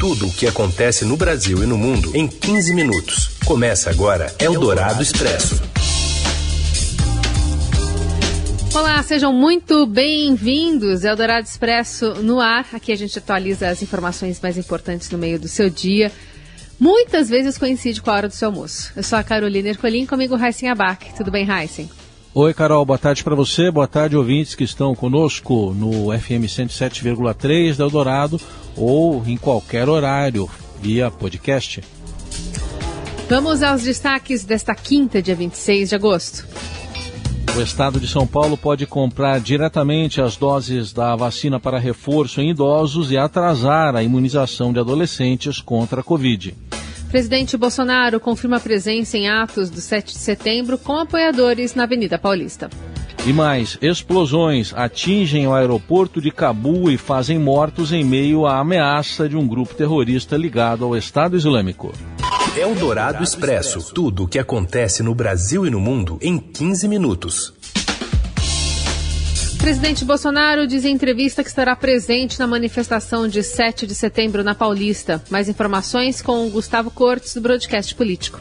Tudo o que acontece no Brasil e no mundo em 15 minutos. Começa agora Eldorado Expresso. Olá, sejam muito bem-vindos. Eldorado Expresso no ar. Aqui a gente atualiza as informações mais importantes no meio do seu dia. Muitas vezes coincide com a hora do seu almoço. Eu sou a Carolina Ercolim, comigo Heisen Abac. Tudo bem, Heisen? Oi, Carol, boa tarde para você, boa tarde, ouvintes que estão conosco no FM 107,3 da Eldorado ou em qualquer horário via podcast. Vamos aos destaques desta quinta, dia 26 de agosto. O estado de São Paulo pode comprar diretamente as doses da vacina para reforço em idosos e atrasar a imunização de adolescentes contra a Covid. Presidente Bolsonaro confirma presença em atos do 7 de setembro com apoiadores na Avenida Paulista. E mais, explosões atingem o aeroporto de Cabul e fazem mortos em meio à ameaça de um grupo terrorista ligado ao Estado Islâmico. Eldorado Expresso. Tudo o que acontece no Brasil e no mundo em 15 minutos. Presidente Bolsonaro diz em entrevista que estará presente na manifestação de 7 de setembro na Paulista. Mais informações com Gustavo Cortes, do Broadcast Político.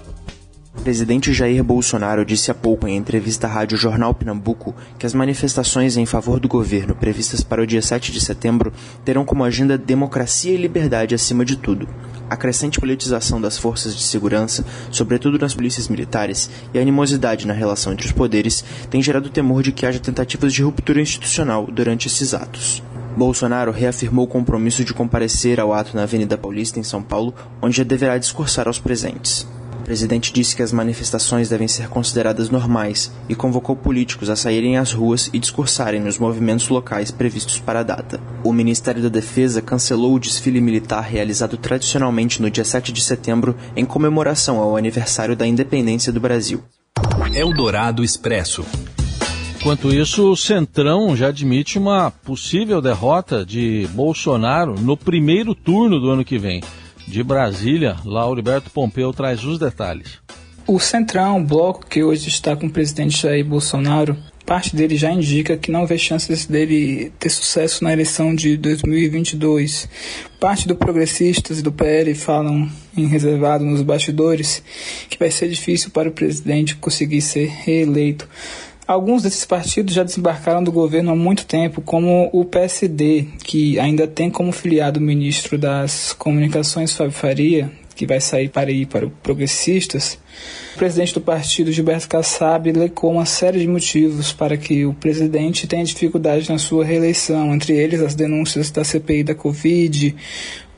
O presidente Jair Bolsonaro disse há pouco em entrevista à Rádio Jornal Pernambuco que as manifestações em favor do governo previstas para o dia 7 de setembro terão como agenda democracia e liberdade acima de tudo. A crescente politização das forças de segurança, sobretudo nas polícias militares, e a animosidade na relação entre os poderes têm gerado temor de que haja tentativas de ruptura institucional durante esses atos. Bolsonaro reafirmou o compromisso de comparecer ao ato na Avenida Paulista, em São Paulo, onde já deverá discursar aos presentes. O presidente disse que as manifestações devem ser consideradas normais e convocou políticos a saírem às ruas e discursarem nos movimentos locais previstos para a data. O Ministério da Defesa cancelou o desfile militar realizado tradicionalmente no dia 7 de setembro em comemoração ao aniversário da independência do Brasil. Eldorado Expresso. Enquanto isso, o Centrão já admite uma possível derrota de Bolsonaro no primeiro turno do ano que vem. De Brasília, Lauriberto Pompeu traz os detalhes. O Centrão, o bloco que hoje está com o presidente Jair Bolsonaro, parte dele já indica que não vê chances dele ter sucesso na eleição de 2022. Parte do Progressistas e do PL falam em reservado nos bastidores que vai ser difícil para o presidente conseguir ser reeleito. Alguns desses partidos já desembarcaram do governo há muito tempo, como o PSD, que ainda tem como filiado o ministro das Comunicações, Fábio Faria, que vai sair para ir para o Progressistas. O presidente do partido, Gilberto Kassab, elecou uma série de motivos para que o presidente tenha dificuldade na sua reeleição, entre eles as denúncias da CPI da Covid,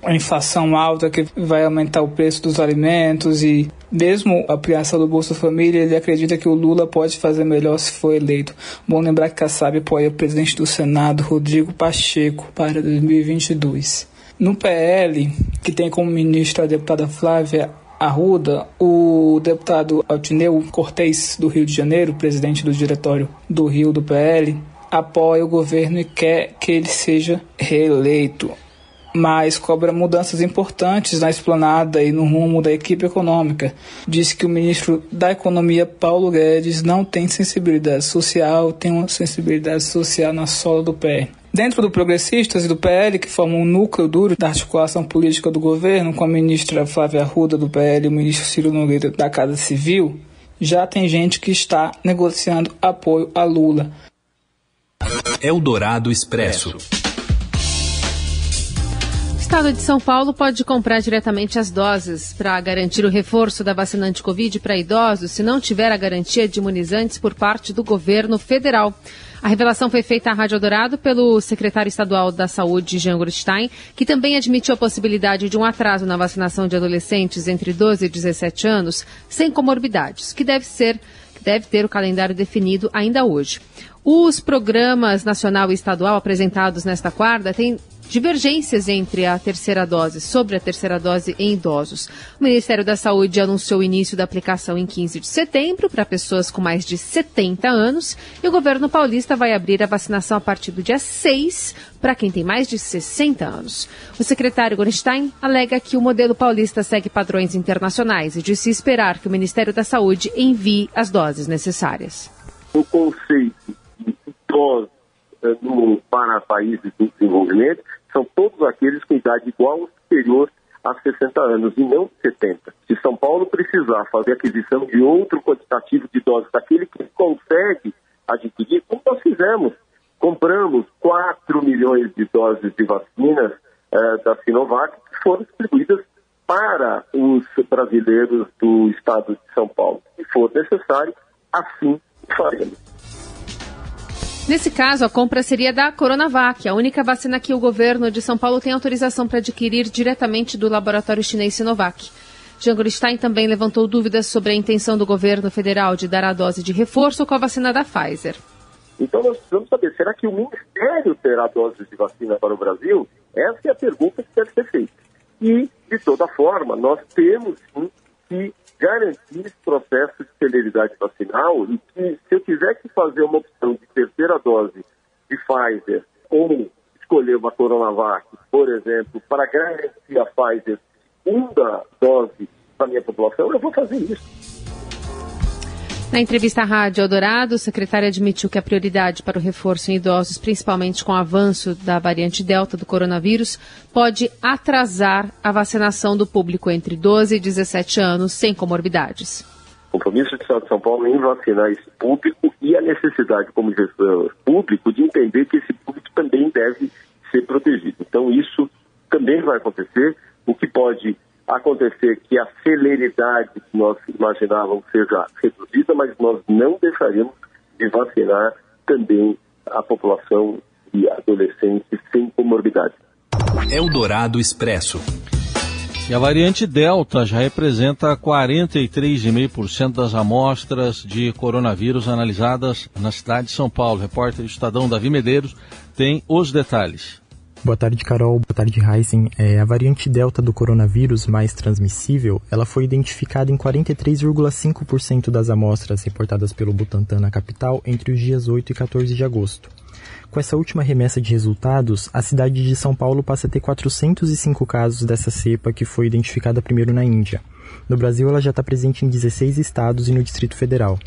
a inflação alta que vai aumentar o preço dos alimentos e mesmo a ampliação do Bolsa Família, ele acredita que o Lula pode fazer melhor se for eleito. Bom lembrar que Kassab apoia o presidente do Senado, Rodrigo Pacheco, para 2022. No PL, que tem como ministra a deputada Flávia Arruda, o deputado Altineu Cortez, do Rio de Janeiro, presidente do diretório do Rio do PL, apoia o governo e quer que ele seja reeleito mas cobra mudanças importantes na esplanada e no rumo da equipe econômica. Diz que o ministro da Economia, Paulo Guedes, não tem sensibilidade social, tem uma sensibilidade social na sola do pé. Dentro do Progressistas e do PL, que formam um núcleo duro da articulação política do governo, com a ministra Flávia Arruda do PL e o ministro Ciro Nogueira da Casa Civil, já tem gente que está negociando apoio a Lula. Eldorado Expresso. Estado de São Paulo pode comprar diretamente as doses para garantir o reforço da vacina anti-Covid para idosos se não tiver a garantia de imunizantes por parte do governo federal. A revelação foi feita à Rádio Dourado pelo secretário estadual da Saúde, Jean Gurstein, que também admitiu a possibilidade de um atraso na vacinação de adolescentes entre 12 e 17 anos sem comorbidades, que deve ser deve ter o calendário definido ainda hoje. Os programas nacional e estadual apresentados nesta quarta têm divergências entre a terceira dose, sobre a terceira dose em idosos. O Ministério da Saúde anunciou o início da aplicação em 15 de setembro para pessoas com mais de 70 anos e o governo paulista vai abrir a vacinação a partir do dia 6 para quem tem mais de 60 anos. O secretário Gorstein alega que o modelo paulista segue padrões internacionais e disse esperar que o Ministério da Saúde envie as doses necessárias. O conceito de dose no, para países em desenvolvimento são todos aqueles com idade igual ou superior a 60 anos e não 70. Se São Paulo precisar fazer aquisição de outro quantitativo de doses daquele que consegue adquirir, como nós fizemos, compramos 4 milhões de doses de vacinas eh, da Sinovac que foram distribuídas para os brasileiros do estado de São Paulo. Se for necessário, assim faremos. Nesse caso, a compra seria da Coronavac, a única vacina que o governo de São Paulo tem autorização para adquirir diretamente do laboratório chinês Sinovac. Jean Goldstein também levantou dúvidas sobre a intenção do governo federal de dar a dose de reforço com a vacina da Pfizer. Então nós precisamos saber, será que o Ministério terá doses de vacina para o Brasil? Essa é a pergunta que deve ser feita. E, de toda forma, nós temos sim que garantir esse processo de celeridade vacinal e que, se eu tiver que fazer uma dose de Pfizer ou escolher uma Coronavac, por exemplo, para garantir a Pfizer segunda dose para a minha população, eu vou fazer isso. Na entrevista à Rádio Eldorado, o secretário admitiu que a prioridade para o reforço em idosos, principalmente com o avanço da variante Delta do coronavírus, pode atrasar a vacinação do público entre 12 e 17 anos sem comorbidades. Compromisso do Estado de São Paulo em vacinar esse público e a necessidade, como gestor público, de entender que esse público também deve ser protegido. Então, isso também vai acontecer, o que pode acontecer que a celeridade que nós imaginávamos seja reduzida, mas nós não deixaremos de vacinar também a população de adolescentes sem comorbidade. Eldorado Expresso. E a variante Delta já representa 43,5% das amostras de coronavírus analisadas na cidade de São Paulo. Repórter Estadão Davi Medeiros tem os detalhes. Boa tarde, Carol. Boa tarde, Heisen. É, a variante Delta do coronavírus mais transmissível, ela foi identificada em 43,5% das amostras reportadas pelo Butantan na capital entre os dias 8 e 14 de agosto. Com essa última remessa de resultados, a cidade de São Paulo passa a ter 405 casos dessa cepa que foi identificada primeiro na Índia. No Brasil, ela já está presente em 16 estados e no Distrito Federal.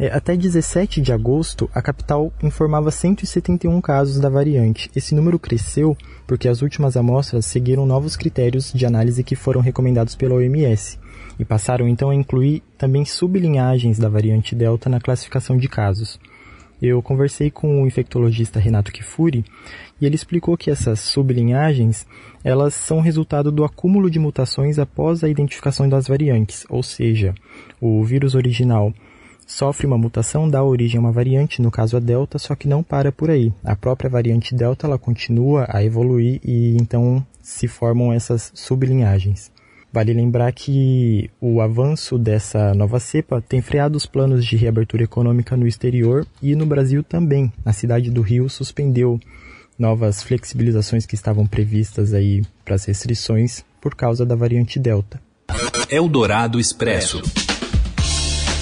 É, até 17 de agosto, a capital informava 171 casos da variante. Esse número cresceu porque as últimas amostras seguiram novos critérios de análise que foram recomendados pela OMS e passaram então a incluir também sublinhagens da variante Delta na classificação de casos. Eu conversei com o infectologista Renato Kifuri e ele explicou que essas sublinhagens elas são resultado do acúmulo de mutações após a identificação das variantes, ou seja, o vírus original sofre uma mutação, dá origem a uma variante, no caso a Delta, só que não para por aí. A própria variante Delta ela continua a evoluir e então se formam essas sublinhagens. Vale lembrar que o avanço dessa nova cepa tem freado os planos de reabertura econômica no exterior e no Brasil também. A cidade do Rio suspendeu novas flexibilizações que estavam previstas aí para as restrições por causa da variante Delta. Eldorado Expresso.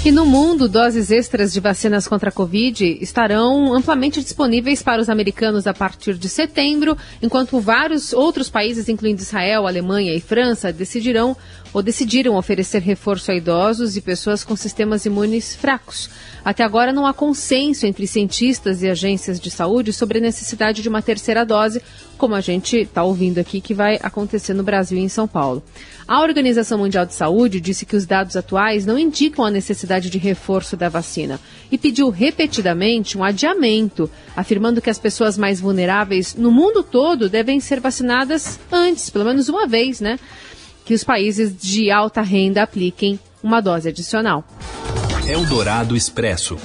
E no mundo, doses extras de vacinas contra a Covid estarão amplamente disponíveis para os americanos a partir de setembro, enquanto vários outros países, incluindo Israel, Alemanha e França, decidirão ou decidiram oferecer reforço a idosos e pessoas com sistemas imunes fracos. Até agora não há consenso entre cientistas e agências de saúde sobre a necessidade de uma terceira dose, como a gente está ouvindo aqui que vai acontecer no Brasil e em São Paulo. A Organização Mundial de Saúde disse que os dados atuais não indicam a necessidade de reforço da vacina e pediu repetidamente um adiamento, afirmando que as pessoas mais vulneráveis no mundo todo devem ser vacinadas antes, pelo menos uma vez, né? Que os países de alta renda apliquem uma dose adicional. Eldorado Expresso.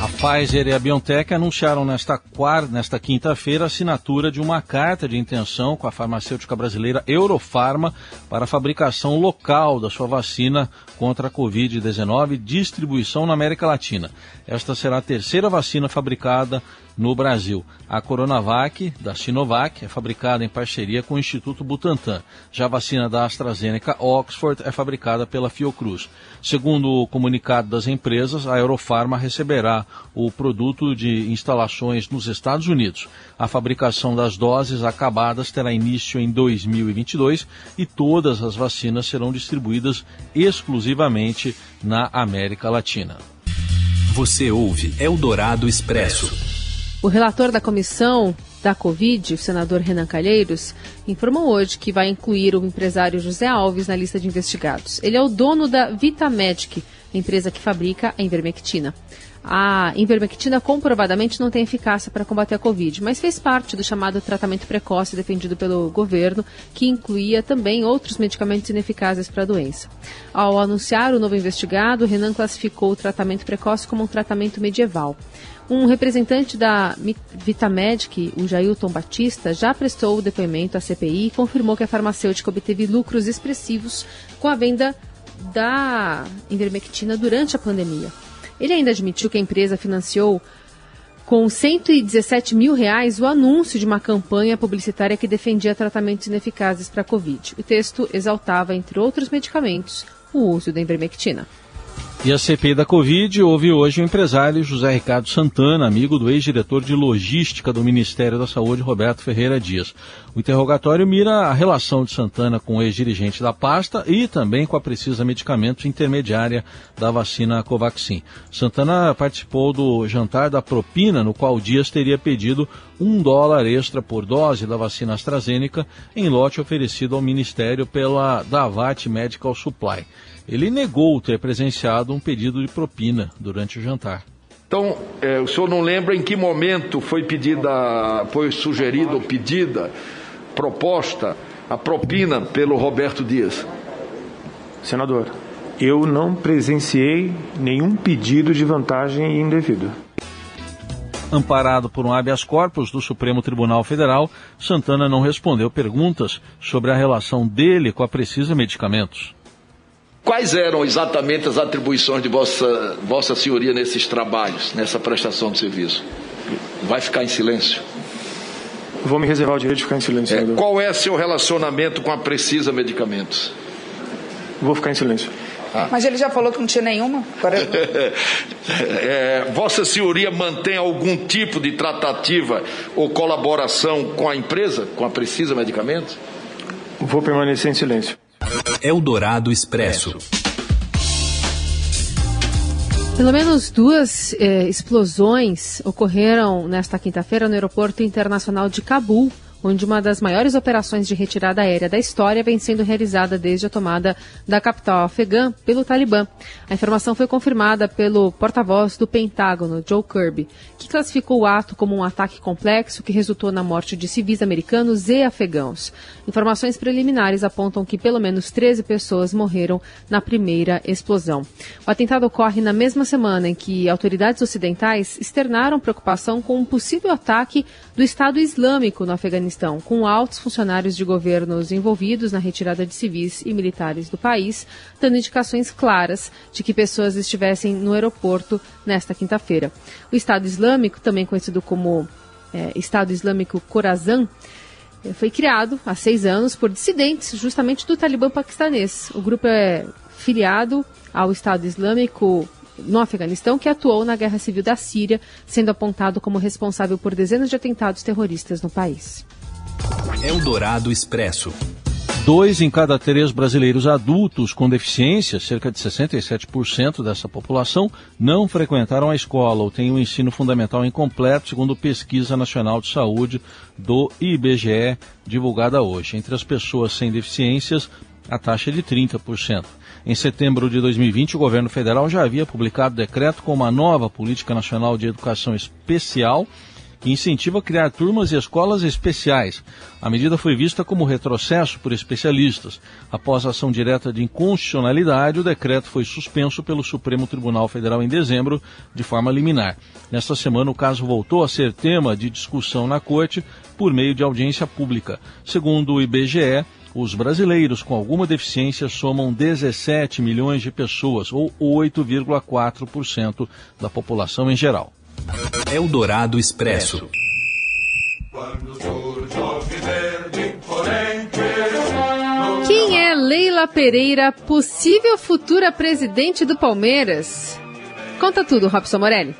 A Pfizer e a BioNTech anunciaram nesta, quarta, nesta quinta-feira a assinatura de uma carta de intenção com a farmacêutica brasileira Eurofarma para a fabricação local da sua vacina contra a Covid-19 e distribuição na América Latina. Esta será a terceira vacina fabricada no Brasil. A Coronavac, da Sinovac, é fabricada em parceria com o Instituto Butantan. Já a vacina da AstraZeneca Oxford é fabricada pela Fiocruz. Segundo o comunicado das empresas, a Eurofarma receberá o produto de instalações nos Estados Unidos. A fabricação das doses acabadas terá início em 2022 e todas as vacinas serão distribuídas exclusivamente na América Latina. Você ouve Eldorado Expresso. O relator da comissão da Covid, o senador Renan Calheiros, informou hoje que vai incluir o empresário José Alves na lista de investigados. Ele é o dono da Vitamedic, empresa que fabrica a Invermectina. A ivermectina comprovadamente não tem eficácia para combater a Covid, mas fez parte do chamado tratamento precoce defendido pelo governo, que incluía também outros medicamentos ineficazes para a doença. Ao anunciar o novo investigado, Renan classificou o tratamento precoce como um tratamento medieval. Um representante da Vitamedic, o Jailton Batista, já prestou o depoimento à CPI e confirmou que a farmacêutica obteve lucros expressivos com a venda da ivermectina durante a pandemia. Ele ainda admitiu que a empresa financiou com 117 mil reais o anúncio de uma campanha publicitária que defendia tratamentos ineficazes para a Covid. O texto exaltava, entre outros medicamentos, o uso da ivermectina. E a CPI da Covid houve hoje o empresário José Ricardo Santana, amigo do ex-diretor de logística do Ministério da Saúde, Roberto Ferreira Dias. O interrogatório mira a relação de Santana com o ex-dirigente da pasta e também com a Precisa Medicamentos intermediária da vacina Covaxin. Santana participou do jantar da propina, no qual Dias teria pedido um dólar extra por dose da vacina AstraZeneca em lote oferecido ao Ministério pela Davat Medical Supply. Ele negou ter presenciado um pedido de propina durante o jantar. Então, é, o senhor não lembra em que momento foi pedida, foi sugerida ou pedida, proposta a propina pelo Roberto Dias? Senador, eu não presenciei nenhum pedido de vantagem indevida. Amparado por um habeas corpus do Supremo Tribunal Federal, Santana não respondeu perguntas sobre a relação dele com a Precisa Medicamentos. Quais eram exatamente as atribuições de Vossa, Vossa Senhoria nesses trabalhos, nessa prestação de serviço? Vai ficar em silêncio? Vou me reservar o direito de ficar em silêncio. É, qual é seu relacionamento com a Precisa Medicamentos? Vou ficar em silêncio. Ah. Mas ele já falou que não tinha nenhuma? Agora... é, Vossa Senhoria mantém algum tipo de tratativa ou colaboração com a empresa, com a Precisa Medicamentos? Vou permanecer em silêncio. Eldorado Expresso. Pelo menos duas eh, explosões ocorreram nesta quinta-feira no Aeroporto Internacional de Cabul, onde uma das maiores operações de retirada aérea da história vem sendo realizada desde a tomada da capital afegã pelo Talibã. A informação foi confirmada pelo porta-voz do Pentágono, Joe Kirby, que classificou o ato como um ataque complexo que resultou na morte de civis americanos e afegãos. Informações preliminares apontam que pelo menos 13 pessoas morreram na primeira explosão. O atentado ocorre na mesma semana em que autoridades ocidentais externaram preocupação com um possível ataque do Estado Islâmico no Afeganistão Afeganistão, com altos funcionários de governos envolvidos na retirada de civis e militares do país, dando indicações claras de que pessoas estivessem no aeroporto nesta quinta-feira. O Estado Islâmico, também conhecido como é, Estado Islâmico Khorasan, é, foi criado há seis anos por dissidentes justamente do Talibã paquistanês. O grupo é filiado ao Estado Islâmico no Afeganistão, que atuou na guerra civil da Síria, sendo apontado como responsável por dezenas de atentados terroristas no país. Eldorado Expresso. Dois em cada três brasileiros adultos com deficiência, cerca de 67% dessa população, não frequentaram a escola ou têm o um ensino fundamental incompleto, segundo Pesquisa Nacional de Saúde do IBGE, divulgada hoje. Entre as pessoas sem deficiências, a taxa é de 30%. Em setembro de 2020, o governo federal já havia publicado decreto com uma nova Política Nacional de Educação Especial que incentiva a criar turmas e escolas especiais. A medida foi vista como retrocesso por especialistas. Após a ação direta de inconstitucionalidade, o decreto foi suspenso pelo Supremo Tribunal Federal em dezembro, de forma liminar. Nesta semana, o caso voltou a ser tema de discussão na Corte por meio de audiência pública. Segundo o IBGE, os brasileiros com alguma deficiência somam 17 milhões de pessoas, ou 8,4% da população em geral. Eldorado Expresso. Quem é Leila Pereira, possível futura presidente do Palmeiras? Conta tudo, Robson Morelli.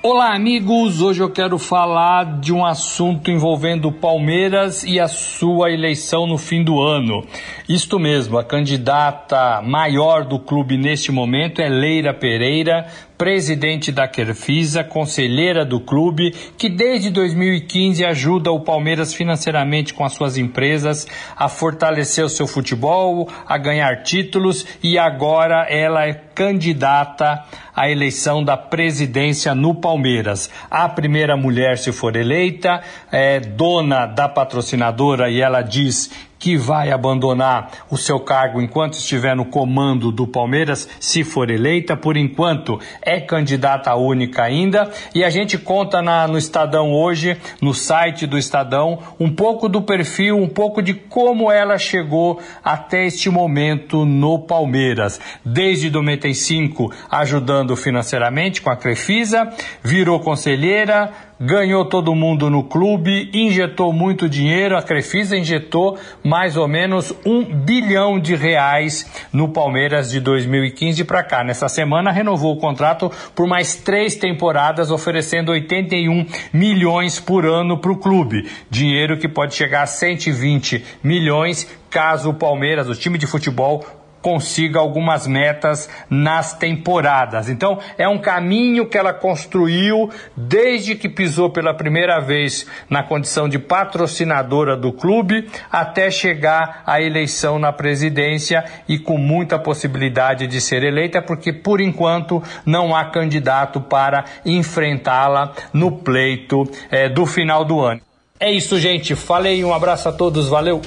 Olá, amigos! Hoje eu quero falar de um assunto envolvendo o Palmeiras e a sua eleição no fim do ano. Isto mesmo, a candidata maior do clube neste momento é Leira Pereira, presidente da Crefisa, conselheira do clube, que desde 2015 ajuda o Palmeiras financeiramente com as suas empresas a fortalecer o seu futebol, a ganhar títulos e agora ela é candidata à eleição da presidência no Palmeiras. A primeira mulher, se for eleita, é dona da patrocinadora e ela diz que vai abandonar o seu cargo enquanto estiver no comando do Palmeiras, se for eleita. Por enquanto, é candidata única ainda. E a gente conta na, no Estadão hoje, no site do Estadão, um pouco do perfil, um pouco de como ela chegou até este momento no Palmeiras. Desde 95, ajudando financeiramente com a Crefisa, virou conselheira, ganhou todo mundo no clube, injetou muito dinheiro, a Crefisa injetou mais ou menos um bilhão de reais no Palmeiras de 2015 para cá. Nessa semana renovou o contrato por mais três temporadas, oferecendo 81 milhões por ano para o clube. Dinheiro que pode chegar a 120 milhões caso o Palmeiras, o time de futebol, consiga algumas metas nas temporadas. Então, é um caminho que ela construiu desde que pisou pela primeira vez na condição de patrocinadora do clube até chegar à eleição na presidência e com muita possibilidade de ser eleita, porque por enquanto não há candidato para enfrentá-la no pleito é, do final do ano. É isso, gente. Falei, um abraço a todos, valeu!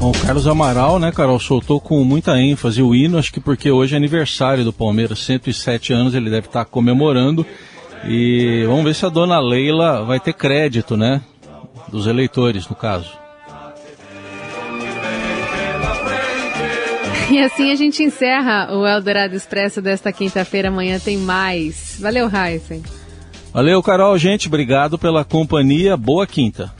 Bom, o Carlos Amaral, né, Carol, soltou com muita ênfase o hino, acho que porque hoje é aniversário do Palmeiras, 107 anos, ele deve estar comemorando. E vamos ver se a dona Leila vai ter crédito, né? Dos eleitores, no caso. E assim a gente encerra o Eldorado Expresso desta quinta-feira. Amanhã tem mais. Valeu, Heisen. Valeu, Carol. Gente, obrigado pela companhia. Boa quinta.